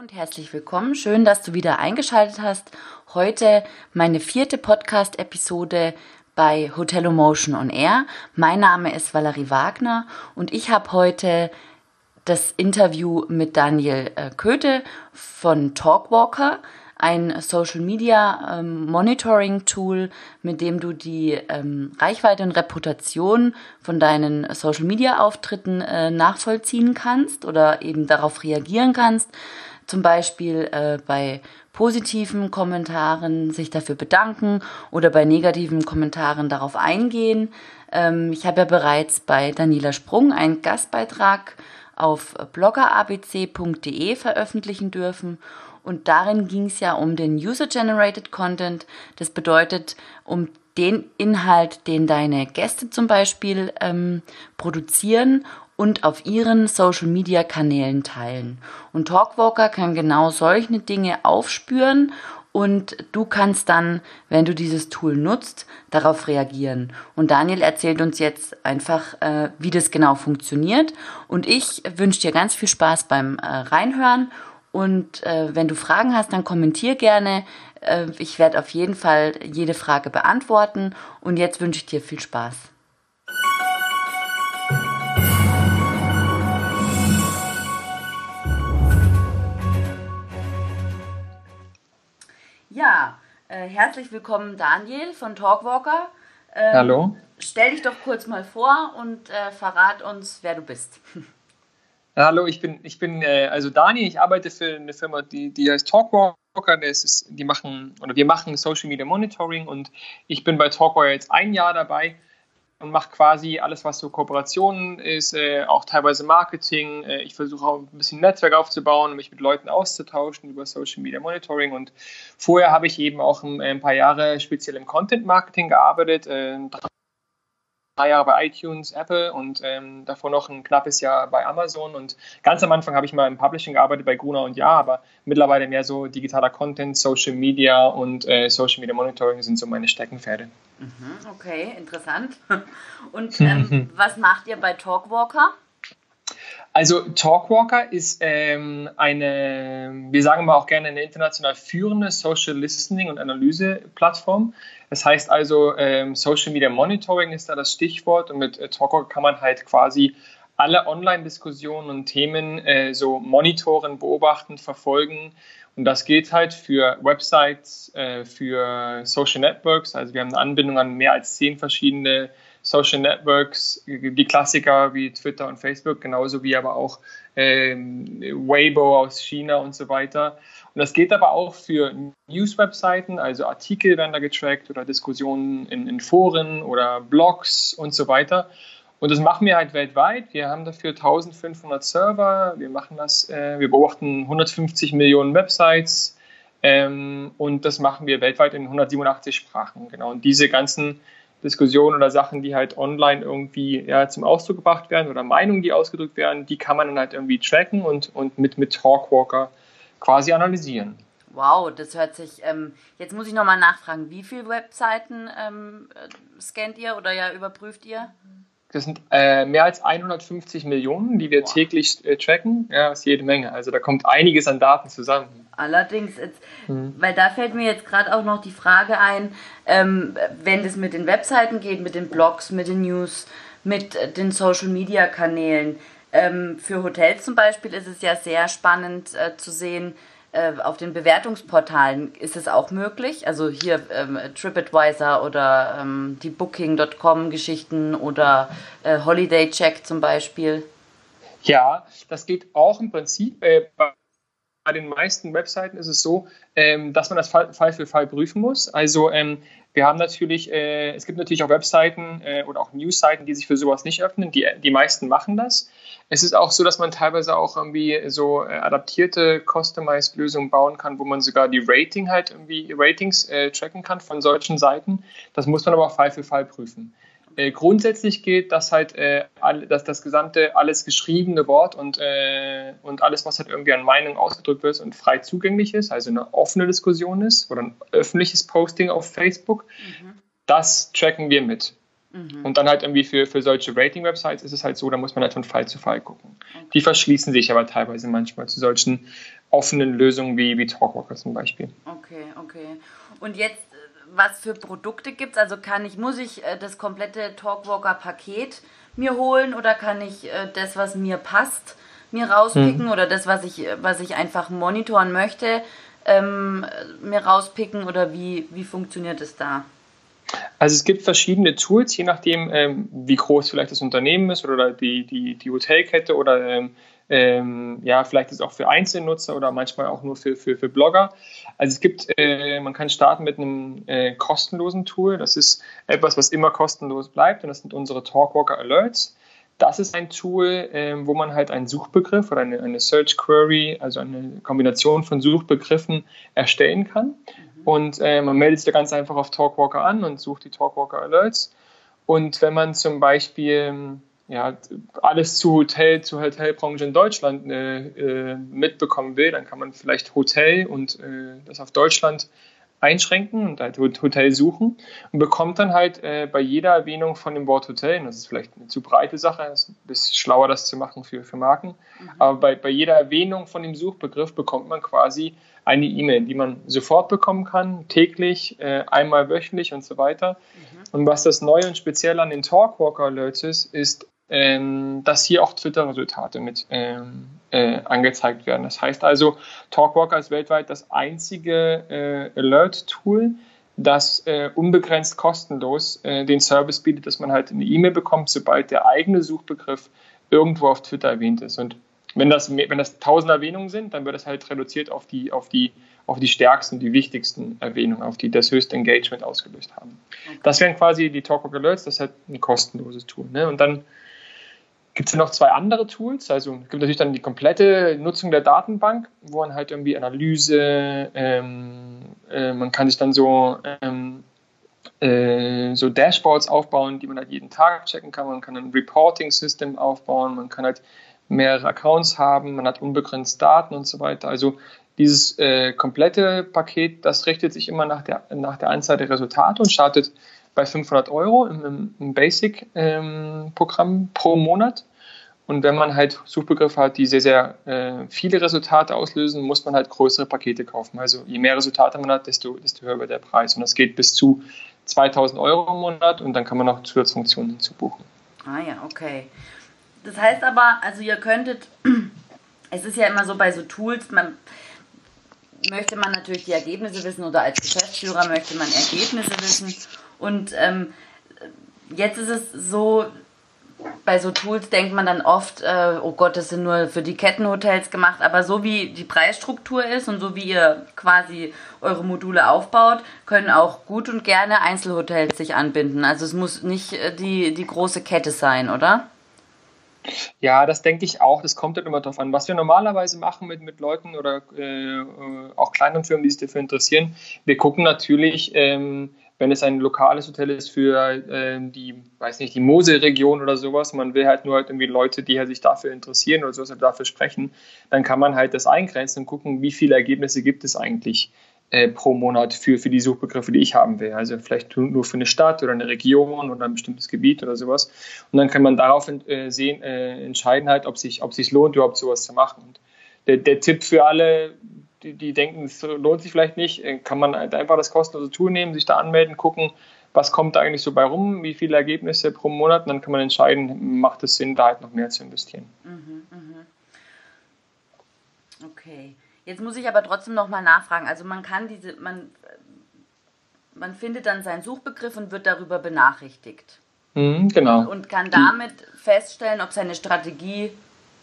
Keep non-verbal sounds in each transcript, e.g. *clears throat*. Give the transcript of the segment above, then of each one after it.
und herzlich willkommen. Schön, dass du wieder eingeschaltet hast. Heute meine vierte Podcast-Episode bei Hotel Motion on Air. Mein Name ist Valerie Wagner und ich habe heute das Interview mit Daniel äh, Köthe von Talkwalker ein Social Media ähm, Monitoring Tool, mit dem du die ähm, Reichweite und Reputation von deinen Social Media Auftritten äh, nachvollziehen kannst oder eben darauf reagieren kannst. Zum Beispiel äh, bei positiven Kommentaren sich dafür bedanken oder bei negativen Kommentaren darauf eingehen. Ähm, ich habe ja bereits bei Daniela Sprung einen Gastbeitrag auf bloggerabc.de veröffentlichen dürfen und darin ging es ja um den User-Generated Content. Das bedeutet, um den Inhalt, den deine Gäste zum Beispiel ähm, produzieren und auf ihren Social-Media-Kanälen teilen. Und Talkwalker kann genau solche Dinge aufspüren und du kannst dann, wenn du dieses Tool nutzt, darauf reagieren. Und Daniel erzählt uns jetzt einfach, äh, wie das genau funktioniert. Und ich wünsche dir ganz viel Spaß beim äh, Reinhören und äh, wenn du Fragen hast, dann kommentier gerne. Äh, ich werde auf jeden Fall jede Frage beantworten. Und jetzt wünsche ich dir viel Spaß. Äh, herzlich willkommen Daniel von Talkwalker. Ähm, Hallo. Stell dich doch kurz mal vor und äh, verrat uns, wer du bist. *laughs* Hallo, ich bin, ich bin äh, also Dani, ich arbeite für eine Firma, die, die heißt Talkwalker. Das ist, die machen, oder wir machen Social Media Monitoring und ich bin bei Talkwalker jetzt ein Jahr dabei und mache quasi alles, was so Kooperationen ist, äh, auch teilweise Marketing. Äh, ich versuche auch ein bisschen Netzwerk aufzubauen, mich mit Leuten auszutauschen über Social Media Monitoring. Und vorher habe ich eben auch ein, ein paar Jahre speziell im Content Marketing gearbeitet, äh, Jahre bei iTunes, Apple und ähm, davor noch ein knappes Jahr bei Amazon. Und ganz am Anfang habe ich mal im Publishing gearbeitet bei Gruner und Ja, aber mittlerweile mehr so digitaler Content, Social Media und äh, Social Media Monitoring sind so meine Steckenpferde. Mhm, okay, interessant. *laughs* Und *laughs* ähm, was macht ihr bei Talkwalker? Also Talkwalker ist ähm, eine, wir sagen mal auch gerne eine international führende Social Listening und Analyse Plattform. Das heißt also, ähm, Social Media Monitoring ist da das Stichwort und mit äh, Talkwalker kann man halt quasi alle Online-Diskussionen und Themen äh, so monitoren, beobachten, verfolgen. Und das geht halt für Websites, äh, für Social Networks. Also wir haben eine Anbindung an mehr als zehn verschiedene Social Networks, die Klassiker wie Twitter und Facebook, genauso wie aber auch ähm, Weibo aus China und so weiter. Und das geht aber auch für News-Webseiten, also Artikel werden da getrackt oder Diskussionen in, in Foren oder Blogs und so weiter. Und das machen wir halt weltweit. Wir haben dafür 1500 Server. Wir machen das, äh, wir beobachten 150 Millionen Websites. Ähm, und das machen wir weltweit in 187 Sprachen. Genau. Und diese ganzen Diskussionen oder Sachen, die halt online irgendwie ja, zum Ausdruck gebracht werden oder Meinungen, die ausgedrückt werden, die kann man dann halt irgendwie tracken und, und mit, mit Talkwalker quasi analysieren. Wow, das hört sich. Ähm, jetzt muss ich nochmal nachfragen, wie viele Webseiten ähm, scannt ihr oder ja überprüft ihr? Das sind äh, mehr als 150 Millionen, die wir wow. täglich äh, tracken. Ja, das ist jede Menge. Also da kommt einiges an Daten zusammen. Allerdings, jetzt, mhm. weil da fällt mir jetzt gerade auch noch die Frage ein, ähm, wenn das mit den Webseiten geht, mit den Blogs, mit den News, mit äh, den Social-Media-Kanälen. Ähm, für Hotels zum Beispiel ist es ja sehr spannend äh, zu sehen, äh, auf den Bewertungsportalen ist es auch möglich. Also hier ähm, TripAdvisor oder ähm, die Booking.com-Geschichten oder äh, Holiday Check zum Beispiel. Ja, das geht auch im Prinzip. Äh, bei den meisten Webseiten ist es so, ähm, dass man das Fall, Fall, für Fall prüfen muss. Also ähm, wir haben natürlich, äh, es gibt natürlich auch Webseiten äh, oder auch Newsseiten, die sich für sowas nicht öffnen. Die, die meisten machen das. Es ist auch so, dass man teilweise auch irgendwie so äh, adaptierte, customized Lösungen bauen kann, wo man sogar die Rating halt irgendwie Ratings äh, tracken kann von solchen Seiten. Das muss man aber auch Fall für Fall prüfen. Äh, grundsätzlich gilt, dass halt äh, all, dass das gesamte alles geschriebene Wort und, äh, und alles, was halt irgendwie an Meinung ausgedrückt wird und frei zugänglich ist, also eine offene Diskussion ist oder ein öffentliches Posting auf Facebook, mhm. das tracken wir mit. Mhm. Und dann halt irgendwie für, für solche Rating-Websites ist es halt so, da muss man halt von Fall zu Fall gucken. Okay. Die verschließen sich aber teilweise manchmal zu solchen offenen Lösungen wie, wie Talkwalker zum Beispiel. Okay, okay. Und jetzt, was für Produkte gibt es? Also kann ich, muss ich äh, das komplette Talkwalker-Paket mir holen oder kann ich äh, das, was mir passt, mir rauspicken mhm. oder das, was ich, was ich einfach monitoren möchte, ähm, mir rauspicken oder wie, wie funktioniert es da? Also es gibt verschiedene Tools, je nachdem, ähm, wie groß vielleicht das Unternehmen ist oder die, die, die Hotelkette oder ähm, ähm, ja, vielleicht ist es auch für Einzelnutzer oder manchmal auch nur für, für, für Blogger. Also es gibt, äh, man kann starten mit einem äh, kostenlosen Tool. Das ist etwas, was immer kostenlos bleibt und das sind unsere Talkwalker Alerts. Das ist ein Tool, ähm, wo man halt einen Suchbegriff oder eine, eine, Search Query, also eine Kombination von Suchbegriffen erstellen kann. Mhm. Und äh, man meldet sich da ganz einfach auf Talkwalker an und sucht die Talkwalker Alerts. Und wenn man zum Beispiel ja, alles zu Hotel, zur Hotelbranche in Deutschland äh, äh, mitbekommen will, dann kann man vielleicht Hotel und äh, das auf Deutschland einschränken und halt Hotel suchen und bekommt dann halt äh, bei jeder Erwähnung von dem Wort Hotel, das ist vielleicht eine zu breite Sache, es ist ein bisschen schlauer, das zu machen für, für Marken, mhm. aber bei, bei jeder Erwähnung von dem Suchbegriff bekommt man quasi eine E-Mail, die man sofort bekommen kann, täglich, äh, einmal wöchentlich und so weiter. Mhm. Und was das Neue und speziell an den Talkwalker Alerts ist, ist, ähm, dass hier auch Twitter-Resultate mit ähm, äh, angezeigt werden. Das heißt also, Talkwalker ist weltweit das einzige äh, Alert-Tool, das äh, unbegrenzt kostenlos äh, den Service bietet, dass man halt eine E-Mail bekommt, sobald der eigene Suchbegriff irgendwo auf Twitter erwähnt ist. Und wenn das, wenn das tausend Erwähnungen sind, dann wird das halt reduziert auf die, auf die, auf die stärksten, die wichtigsten Erwähnungen, auf die das höchste Engagement ausgelöst haben. Okay. Das wären quasi die Talkwalker Alerts, das ist halt ein kostenloses Tool. Ne? Und dann gibt es noch zwei andere Tools. Also es gibt natürlich dann die komplette Nutzung der Datenbank, wo man halt irgendwie Analyse, ähm, äh, man kann sich dann so, ähm, äh, so Dashboards aufbauen, die man halt jeden Tag checken kann. Man kann ein Reporting-System aufbauen, man kann halt mehrere Accounts haben, man hat unbegrenzt Daten und so weiter. Also dieses äh, komplette Paket, das richtet sich immer nach der, nach der Anzahl der Resultate und startet bei 500 Euro im, im Basic-Programm ähm, pro Monat. Und wenn man halt Suchbegriffe hat, die sehr, sehr äh, viele Resultate auslösen, muss man halt größere Pakete kaufen. Also je mehr Resultate man hat, desto, desto höher wird der Preis. Und das geht bis zu 2000 Euro im Monat und dann kann man noch Zusatzfunktionen hinzubuchen. Ah ja, okay. Das heißt aber, also ihr könntet, *clears throat* es ist ja immer so bei so Tools, man möchte man natürlich die Ergebnisse wissen oder als Geschäftsführer möchte man Ergebnisse wissen. Und ähm, jetzt ist es so, bei so Tools denkt man dann oft, äh, oh Gott, das sind nur für die Kettenhotels gemacht, aber so wie die Preisstruktur ist und so wie ihr quasi eure Module aufbaut, können auch gut und gerne Einzelhotels sich anbinden. Also es muss nicht äh, die, die große Kette sein, oder? Ja, das denke ich auch. Das kommt dann immer darauf an. Was wir normalerweise machen mit, mit Leuten oder äh, auch kleineren Firmen, die sich dafür interessieren, wir gucken natürlich, ähm, wenn es ein lokales Hotel ist für äh, die, weiß nicht, die Moselregion oder sowas, man will halt nur halt irgendwie Leute, die halt sich dafür interessieren oder sowas, dafür sprechen, dann kann man halt das eingrenzen und gucken, wie viele Ergebnisse gibt es eigentlich äh, pro Monat für, für die Suchbegriffe, die ich haben will. Also vielleicht nur für eine Stadt oder eine Region oder ein bestimmtes Gebiet oder sowas. Und dann kann man darauf äh, sehen, äh, entscheiden halt, ob sich ob sich lohnt, überhaupt sowas zu machen. Und der, der Tipp für alle, die, die denken, es lohnt sich vielleicht nicht, äh, kann man halt einfach das kostenlose Tool nehmen, sich da anmelden, gucken, was kommt da eigentlich so bei rum, wie viele Ergebnisse pro Monat, und dann kann man entscheiden, macht es Sinn, da halt noch mehr zu investieren. Mhm, mh. Okay. Jetzt muss ich aber trotzdem nochmal nachfragen. Also man kann diese, man, man findet dann seinen Suchbegriff und wird darüber benachrichtigt. Mhm, genau. Und kann damit feststellen, ob seine Strategie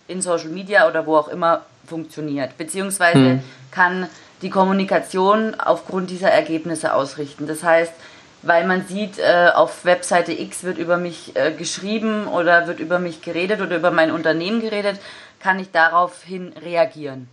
in Social Media oder wo auch immer funktioniert. Beziehungsweise hm. kann die Kommunikation aufgrund dieser Ergebnisse ausrichten. Das heißt, weil man sieht, äh, auf Webseite X wird über mich äh, geschrieben oder wird über mich geredet oder über mein Unternehmen geredet, kann ich daraufhin reagieren.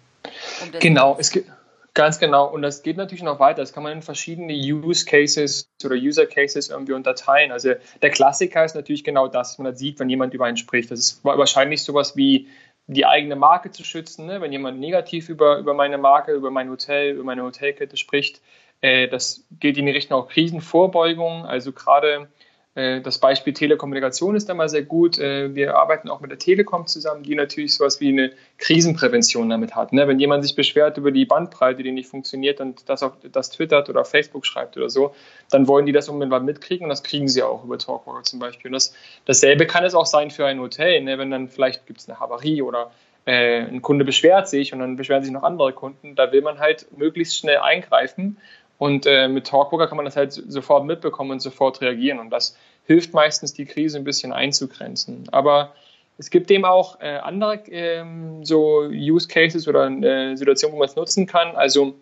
Um genau, es gibt ganz genau. Und das geht natürlich noch weiter. Das kann man in verschiedene Use Cases oder User Cases irgendwie unterteilen. Also der Klassiker ist natürlich genau das, was man sieht, wenn jemand über einen spricht. Das ist wahrscheinlich sowas wie die eigene Marke zu schützen. Ne? Wenn jemand negativ über, über meine Marke, über mein Hotel, über meine Hotelkette spricht, äh, das geht in die Richtung auch Krisenvorbeugung. Also gerade das Beispiel Telekommunikation ist da mal sehr gut. Äh, wir arbeiten auch mit der Telekom zusammen, die natürlich sowas wie eine Krisenprävention damit hat. Ne? Wenn jemand sich beschwert über die Bandbreite, die nicht funktioniert und das auf das twittert oder Facebook schreibt oder so, dann wollen die das unbedingt mitkriegen und das kriegen sie auch über Talkwalker zum Beispiel. Und das, dasselbe kann es auch sein für ein Hotel, ne? wenn dann vielleicht gibt es eine Havarie oder äh, ein Kunde beschwert sich und dann beschweren sich noch andere Kunden. Da will man halt möglichst schnell eingreifen und äh, mit Talkwalker kann man das halt sofort mitbekommen und sofort reagieren. Und das hilft meistens, die Krise ein bisschen einzugrenzen. Aber es gibt eben auch äh, andere ähm, so Use Cases oder äh, Situationen, wo man es nutzen kann. Also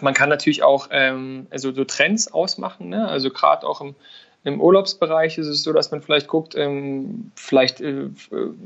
man kann natürlich auch ähm, also so Trends ausmachen. Ne? Also gerade auch im, im, Urlaubsbereich ist es so, dass man vielleicht guckt, ähm, vielleicht äh,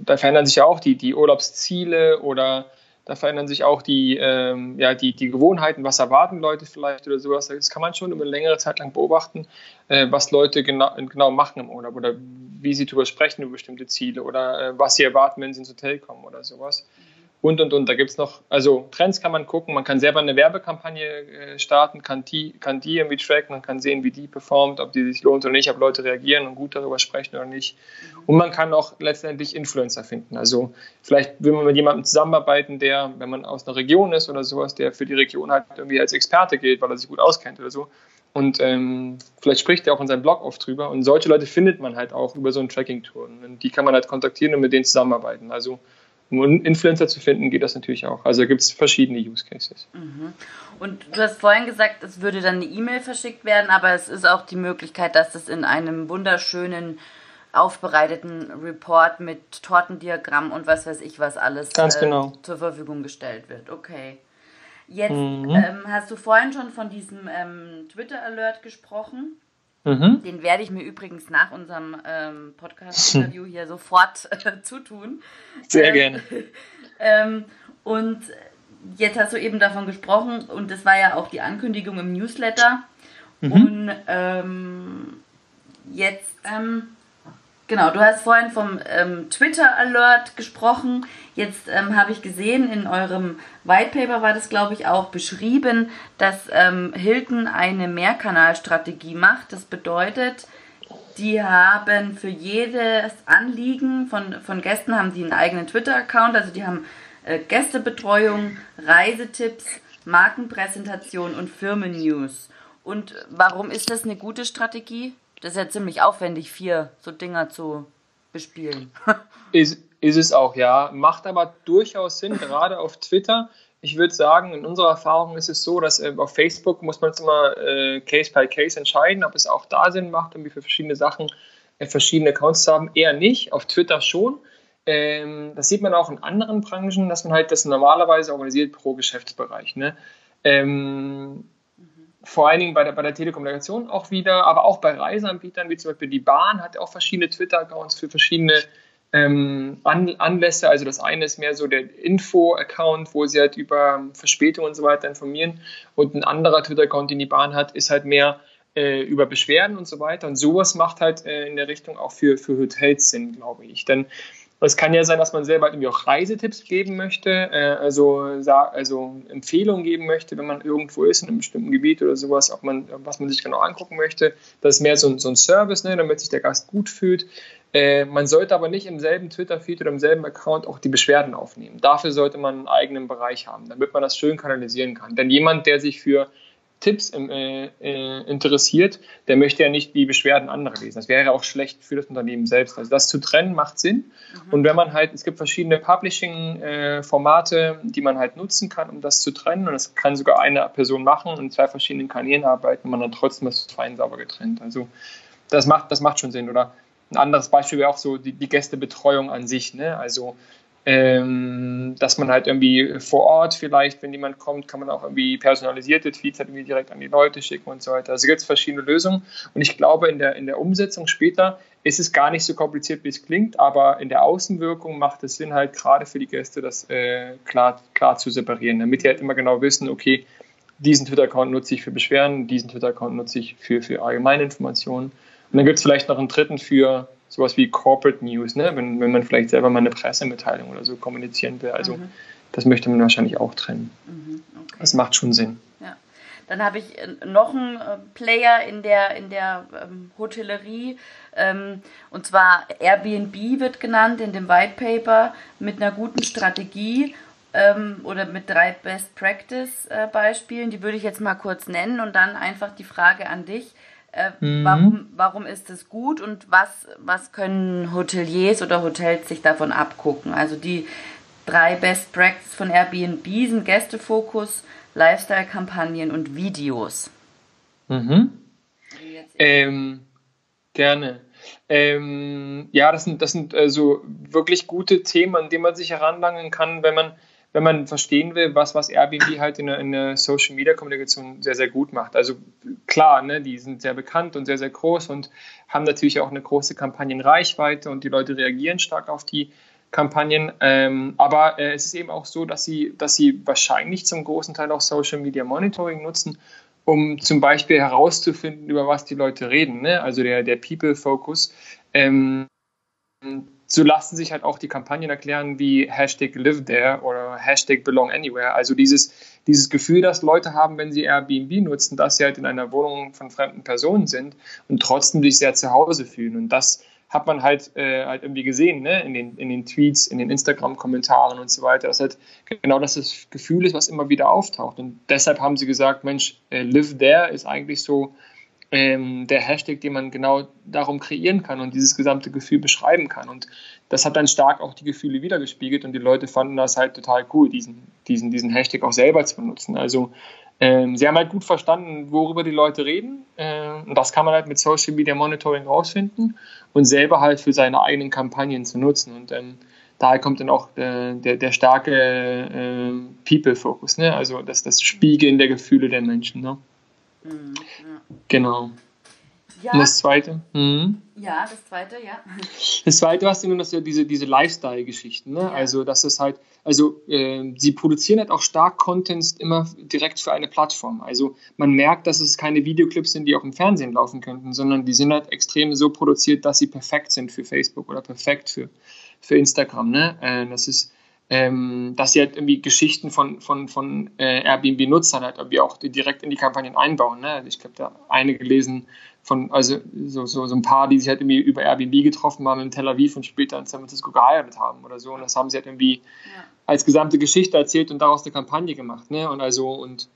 da verändern sich ja auch die, die Urlaubsziele oder da verändern sich auch die, ähm, ja, die, die Gewohnheiten, was erwarten Leute vielleicht oder sowas. Das kann man schon über eine längere Zeit lang beobachten, äh, was Leute genau, genau machen im Urlaub oder wie sie darüber sprechen über bestimmte Ziele oder äh, was sie erwarten, wenn sie ins Hotel kommen oder sowas. Mhm und und und. Da gibt es noch, also Trends kann man gucken, man kann selber eine Werbekampagne äh, starten, kann die, kann die irgendwie tracken und kann sehen, wie die performt, ob die sich lohnt oder nicht, ob Leute reagieren und gut darüber sprechen oder nicht. Und man kann auch letztendlich Influencer finden. Also vielleicht will man mit jemandem zusammenarbeiten, der, wenn man aus einer Region ist oder sowas, der für die Region halt irgendwie als Experte gilt, weil er sich gut auskennt oder so. Und ähm, vielleicht spricht er auch in seinem Blog oft drüber. Und solche Leute findet man halt auch über so ein Tracking-Tool. Und die kann man halt kontaktieren und mit denen zusammenarbeiten. Also um Influencer zu finden, geht das natürlich auch. Also gibt es verschiedene Use Cases. Mhm. Und du hast vorhin gesagt, es würde dann eine E-Mail verschickt werden, aber es ist auch die Möglichkeit, dass es in einem wunderschönen aufbereiteten Report mit Tortendiagramm und was weiß ich was alles Ganz genau. äh, zur Verfügung gestellt wird. Okay. Jetzt mhm. ähm, hast du vorhin schon von diesem ähm, Twitter-Alert gesprochen. Mhm. Den werde ich mir übrigens nach unserem ähm, Podcast-Interview hier sofort äh, zutun. Sehr ähm, gerne. *laughs* Ähm, und jetzt hast du eben davon gesprochen und das war ja auch die Ankündigung im Newsletter. Mhm. Und ähm, jetzt ähm, Genau, du hast vorhin vom ähm, Twitter-Alert gesprochen. Jetzt ähm, habe ich gesehen, in eurem White Paper war das, glaube ich, auch beschrieben, dass ähm, Hilton eine Mehrkanalstrategie macht. Das bedeutet, die haben für jedes Anliegen von, von Gästen haben die einen eigenen Twitter-Account. Also die haben äh, Gästebetreuung, Reisetipps, Markenpräsentation und Firmennews. Und warum ist das eine gute Strategie? Das ist ja ziemlich aufwendig, vier so Dinger zu bespielen. *laughs* ist, ist es auch, ja. Macht aber durchaus Sinn, gerade auf Twitter. Ich würde sagen, in unserer Erfahrung ist es so, dass äh, auf Facebook muss man es immer äh, Case by Case entscheiden, ob es auch da Sinn macht, irgendwie für verschiedene Sachen äh, verschiedene Accounts zu haben. Eher nicht, auf Twitter schon. Ähm, das sieht man auch in anderen Branchen, dass man halt das normalerweise organisiert pro Geschäftsbereich. Ne? Ähm, vor allen Dingen bei der, bei der Telekommunikation auch wieder, aber auch bei Reiseanbietern, wie zum Beispiel die Bahn, hat auch verschiedene Twitter-Accounts für verschiedene ähm, An Anlässe. Also das eine ist mehr so der Info-Account, wo sie halt über Verspätungen und so weiter informieren. Und ein anderer Twitter-Account, den die Bahn hat, ist halt mehr äh, über Beschwerden und so weiter. Und sowas macht halt äh, in der Richtung auch für, für Hotels Sinn, glaube ich. Denn es kann ja sein, dass man selber irgendwie auch Reisetipps geben möchte, äh, also, also Empfehlungen geben möchte, wenn man irgendwo ist in einem bestimmten Gebiet oder sowas, ob man, was man sich genau angucken möchte. Das ist mehr so, so ein Service, ne, damit sich der Gast gut fühlt. Äh, man sollte aber nicht im selben Twitter-Feed oder im selben Account auch die Beschwerden aufnehmen. Dafür sollte man einen eigenen Bereich haben, damit man das schön kanalisieren kann. Denn jemand, der sich für Tipps äh, äh, interessiert, der möchte ja nicht die Beschwerden anderer lesen. Das wäre auch schlecht für das Unternehmen selbst. Also das zu trennen macht Sinn. Mhm. Und wenn man halt, es gibt verschiedene Publishing-Formate, äh, die man halt nutzen kann, um das zu trennen. Und das kann sogar eine Person machen und zwei verschiedenen Kanälen arbeiten, man dann trotzdem das fein sauber getrennt. Also das macht, das macht schon Sinn. Oder ein anderes Beispiel wäre auch so die, die Gästebetreuung an sich. Ne? Also ähm, dass man halt irgendwie vor Ort vielleicht, wenn jemand kommt, kann man auch irgendwie personalisierte Tweets halt irgendwie direkt an die Leute schicken und so weiter. Also gibt es verschiedene Lösungen und ich glaube, in der, in der Umsetzung später ist es gar nicht so kompliziert, wie es klingt, aber in der Außenwirkung macht es Sinn, halt gerade für die Gäste das äh, klar, klar zu separieren, damit die halt immer genau wissen, okay, diesen Twitter-Account nutze ich für Beschwerden, diesen Twitter-Account nutze ich für, für allgemeine Informationen. Und dann gibt es vielleicht noch einen dritten für sowas wie Corporate News, ne? wenn, wenn man vielleicht selber mal eine Pressemitteilung oder so kommunizieren will. Also mhm. das möchte man wahrscheinlich auch trennen. Mhm, okay. Das macht schon Sinn. Ja. Dann habe ich äh, noch einen äh, Player in der, in der ähm, Hotellerie. Ähm, und zwar Airbnb wird genannt in dem White Paper mit einer guten Strategie ähm, oder mit drei Best Practice äh, Beispielen. Die würde ich jetzt mal kurz nennen und dann einfach die Frage an dich. Äh, mhm. warum, warum ist es gut und was, was können Hoteliers oder Hotels sich davon abgucken? Also die drei Best Practice von Airbnb sind Gästefokus, Lifestyle-Kampagnen und Videos. Mhm. Ähm, gerne. Ähm, ja, das sind, das sind äh, so wirklich gute Themen, an denen man sich heranlangen kann, wenn man wenn man verstehen will, was, was Airbnb halt in der, in der Social Media Kommunikation sehr, sehr gut macht. Also klar, ne, die sind sehr bekannt und sehr, sehr groß und haben natürlich auch eine große Kampagnenreichweite und die Leute reagieren stark auf die Kampagnen. Ähm, aber äh, es ist eben auch so, dass sie, dass sie wahrscheinlich zum großen Teil auch Social Media Monitoring nutzen, um zum Beispiel herauszufinden, über was die Leute reden. Ne? Also der, der People-Focus. Ähm, so lassen sich halt auch die Kampagnen erklären wie Hashtag Live There oder Hashtag Belong Anywhere. Also dieses, dieses Gefühl, das Leute haben, wenn sie Airbnb nutzen, dass sie halt in einer Wohnung von fremden Personen sind und trotzdem sich sehr zu Hause fühlen. Und das hat man halt, äh, halt irgendwie gesehen, ne? in, den, in den Tweets, in den Instagram-Kommentaren und so weiter, dass halt genau das das Gefühl ist, was immer wieder auftaucht. Und deshalb haben sie gesagt, Mensch, äh, Live There ist eigentlich so ähm, der Hashtag, den man genau darum kreieren kann und dieses gesamte Gefühl beschreiben kann. Und das hat dann stark auch die Gefühle wiedergespiegelt und die Leute fanden das halt total cool, diesen, diesen, diesen Hashtag auch selber zu benutzen. Also ähm, sie haben halt gut verstanden, worüber die Leute reden. Äh, und das kann man halt mit Social Media Monitoring rausfinden und selber halt für seine eigenen Kampagnen zu nutzen. Und ähm, daher kommt dann auch äh, der, der starke äh, People-Focus, ne? also das, das Spiegeln der Gefühle der Menschen. Ne? Mhm, ja. Genau. Ja. Und das zweite? Mhm. Ja, das zweite, ja. Das zweite, was du nun, das ja diese, diese Lifestyle-Geschichten, ne? Ja. Also, dass es halt, also äh, sie produzieren halt auch stark Content immer direkt für eine Plattform. Also man merkt, dass es keine Videoclips sind, die auch im Fernsehen laufen könnten, sondern die sind halt extrem so produziert, dass sie perfekt sind für Facebook oder perfekt für, für Instagram. Ne? Äh, das ist ähm, dass sie halt irgendwie Geschichten von, von, von äh, Airbnb-Nutzern halt irgendwie auch direkt in die Kampagnen einbauen. Ne? Ich habe da eine gelesen von, also so, so, so ein paar, die sich halt irgendwie über Airbnb getroffen haben in Tel Aviv und später in San Francisco geheiratet haben oder so. Und das haben sie halt irgendwie ja. als gesamte Geschichte erzählt und daraus eine Kampagne gemacht. Ne? Und also, und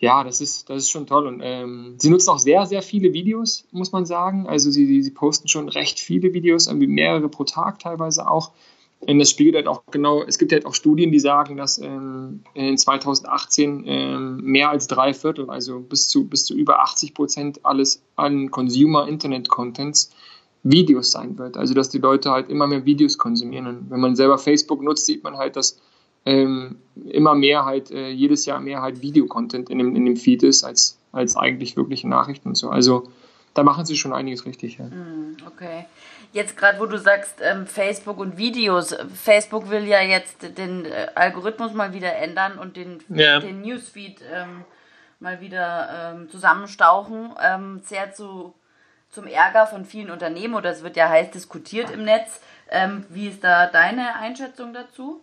ja, das ist, das ist schon toll. Und ähm, sie nutzen auch sehr, sehr viele Videos, muss man sagen. Also sie, sie posten schon recht viele Videos, irgendwie mehrere pro Tag teilweise auch. Und das spiegelt halt auch genau, es gibt halt auch Studien, die sagen, dass ähm, in 2018 ähm, mehr als drei Viertel, also bis zu, bis zu über 80 Prozent alles an Consumer-Internet-Contents Videos sein wird. Also dass die Leute halt immer mehr Videos konsumieren. Und wenn man selber Facebook nutzt, sieht man halt, dass ähm, immer mehr halt, äh, jedes Jahr mehr halt Videocontent in dem, in dem Feed ist, als, als eigentlich wirkliche Nachrichten und so. Also da machen sie schon einiges richtig. Ja. Hm, okay jetzt gerade, wo du sagst, ähm, Facebook und Videos, Facebook will ja jetzt den äh, Algorithmus mal wieder ändern und den, ja. den Newsfeed ähm, mal wieder ähm, zusammenstauchen. Ähm, sehr zu, zum Ärger von vielen Unternehmen oder es wird ja heiß diskutiert im Netz. Ähm, wie ist da deine Einschätzung dazu?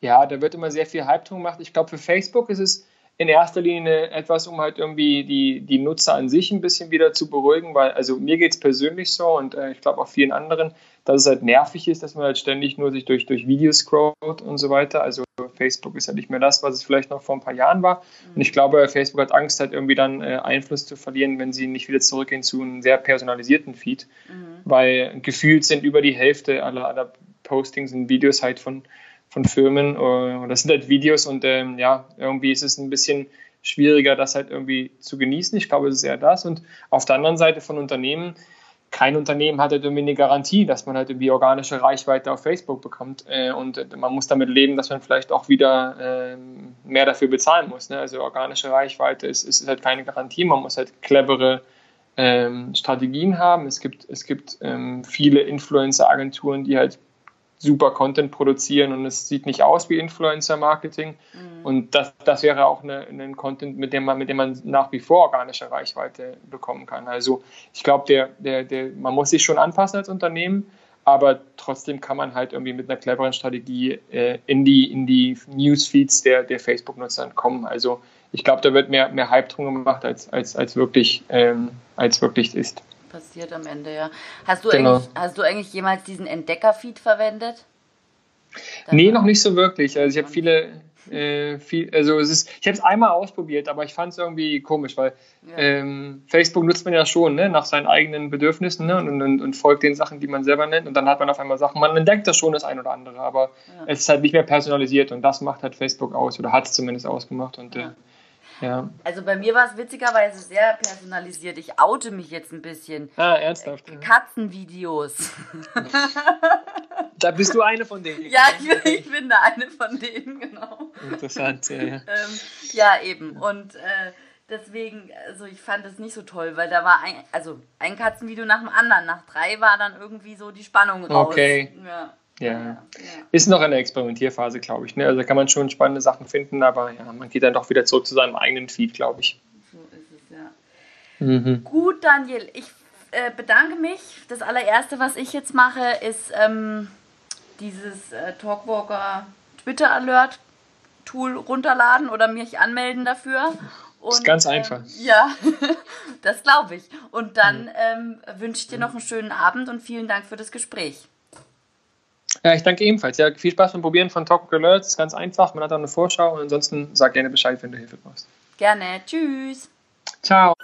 Ja, da wird immer sehr viel Hype drum gemacht. Ich glaube, für Facebook ist es in erster Linie etwas, um halt irgendwie die, die Nutzer an sich ein bisschen wieder zu beruhigen, weil also mir geht es persönlich so und äh, ich glaube auch vielen anderen, dass es halt nervig ist, dass man halt ständig nur sich durch, durch Videos scrollt und so weiter. Also Facebook ist ja nicht mehr das, was es vielleicht noch vor ein paar Jahren war. Und ich glaube, Facebook hat Angst, halt irgendwie dann äh, Einfluss zu verlieren, wenn sie nicht wieder zurückgehen zu einem sehr personalisierten Feed, mhm. weil gefühlt sind über die Hälfte aller, aller Postings und Videos halt von von Firmen. Und das sind halt Videos und ähm, ja, irgendwie ist es ein bisschen schwieriger, das halt irgendwie zu genießen. Ich glaube, es ist eher das. Und auf der anderen Seite von Unternehmen, kein Unternehmen hat halt irgendwie eine Garantie, dass man halt irgendwie organische Reichweite auf Facebook bekommt. Äh, und äh, man muss damit leben, dass man vielleicht auch wieder äh, mehr dafür bezahlen muss. Ne? Also organische Reichweite ist, ist halt keine Garantie. Man muss halt clevere ähm, Strategien haben. Es gibt, es gibt ähm, viele Influencer-Agenturen, die halt super Content produzieren und es sieht nicht aus wie Influencer-Marketing. Mhm. Und das, das wäre auch ein Content, mit dem, man, mit dem man nach wie vor organische Reichweite bekommen kann. Also ich glaube, der, der, der, man muss sich schon anpassen als Unternehmen, aber trotzdem kann man halt irgendwie mit einer cleveren Strategie äh, in die, in die Newsfeeds der, der Facebook-Nutzer kommen. Also ich glaube, da wird mehr, mehr Hype drum gemacht, als, als, als, wirklich, ähm, als wirklich ist. Passiert am Ende, ja. Hast du, genau. eigentlich, hast du eigentlich jemals diesen Entdecker-Feed verwendet? Dann nee, noch nicht so wirklich. Also ich habe viele, äh, viel, also es ist, ich habe es einmal ausprobiert, aber ich fand es irgendwie komisch, weil ja. ähm, Facebook nutzt man ja schon ne, nach seinen eigenen Bedürfnissen ne, und, und, und, folgt den Sachen, die man selber nennt. Und dann hat man auf einmal Sachen, man entdeckt das schon das ein oder andere, aber ja. es ist halt nicht mehr personalisiert und das macht halt Facebook aus oder hat es zumindest ausgemacht. Und ja. Äh, ja. Also bei mir war es witzigerweise sehr personalisiert. Ich oute mich jetzt ein bisschen. Ah, ernsthaft? Katzenvideos. Da bist du eine von denen. ja, ich bin, ich bin da eine von denen, genau. Interessant, ja. Ja, ähm, ja eben. Und äh, deswegen, also ich fand es nicht so toll, weil da war ein, also ein Katzenvideo nach dem anderen. Nach drei war dann irgendwie so die Spannung raus. Okay. Ja. Ja. ja. Ist noch in der Experimentierphase, glaube ich. Ne? Also da kann man schon spannende Sachen finden, aber ja, man geht dann doch wieder zurück zu seinem eigenen Feed, glaube ich. So ist es, ja. Mhm. Gut, Daniel, ich äh, bedanke mich. Das allererste, was ich jetzt mache, ist ähm, dieses äh, Talkwalker Twitter Alert Tool runterladen oder mich anmelden dafür. Und, ist ganz einfach. Ähm, ja, *laughs* das glaube ich. Und dann ähm, wünsche ich dir noch einen schönen Abend und vielen Dank für das Gespräch. Ja, ich danke ebenfalls. Ja, viel Spaß beim Probieren von Talk Alerts. Ist ganz einfach. Man hat auch eine Vorschau und ansonsten sag gerne Bescheid, wenn du Hilfe brauchst. Gerne. Tschüss. Ciao.